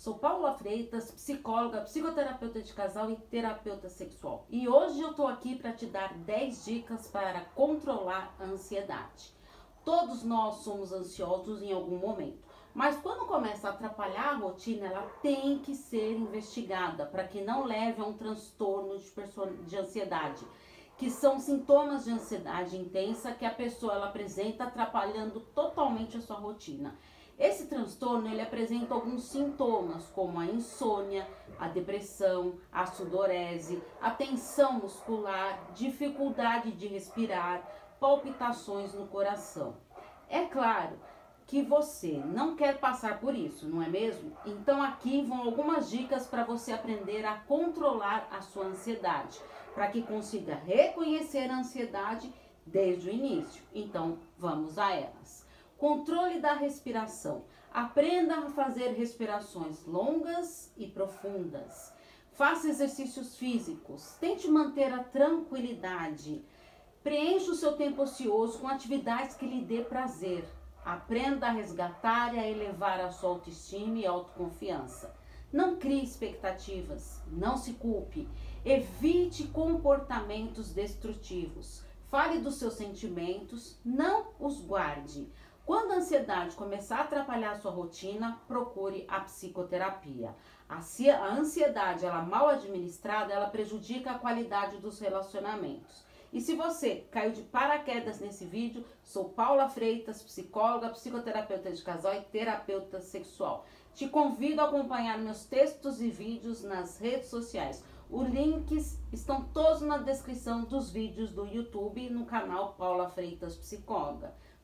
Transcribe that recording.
Sou Paula Freitas, psicóloga, psicoterapeuta de casal e terapeuta sexual. E hoje eu tô aqui para te dar 10 dicas para controlar a ansiedade. Todos nós somos ansiosos em algum momento, mas quando começa a atrapalhar a rotina, ela tem que ser investigada para que não leve a um transtorno de, de ansiedade, que são sintomas de ansiedade intensa que a pessoa ela apresenta atrapalhando totalmente a sua rotina. Esse transtorno ele apresenta alguns sintomas, como a insônia, a depressão, a sudorese, a tensão muscular, dificuldade de respirar, palpitações no coração. É claro que você não quer passar por isso, não é mesmo? Então aqui vão algumas dicas para você aprender a controlar a sua ansiedade, para que consiga reconhecer a ansiedade desde o início. Então vamos a elas. Controle da respiração. Aprenda a fazer respirações longas e profundas. Faça exercícios físicos. Tente manter a tranquilidade. Preencha o seu tempo ocioso com atividades que lhe dê prazer. Aprenda a resgatar e a elevar a sua autoestima e autoconfiança. Não crie expectativas, não se culpe. Evite comportamentos destrutivos. Fale dos seus sentimentos, não os guarde. Quando a ansiedade começar a atrapalhar a sua rotina, procure a psicoterapia. A ansiedade, ela mal administrada, ela prejudica a qualidade dos relacionamentos. E se você caiu de paraquedas nesse vídeo, sou Paula Freitas, psicóloga, psicoterapeuta de casal e terapeuta sexual. Te convido a acompanhar meus textos e vídeos nas redes sociais. Os links estão todos na descrição dos vídeos do YouTube no canal Paula Freitas Psicóloga.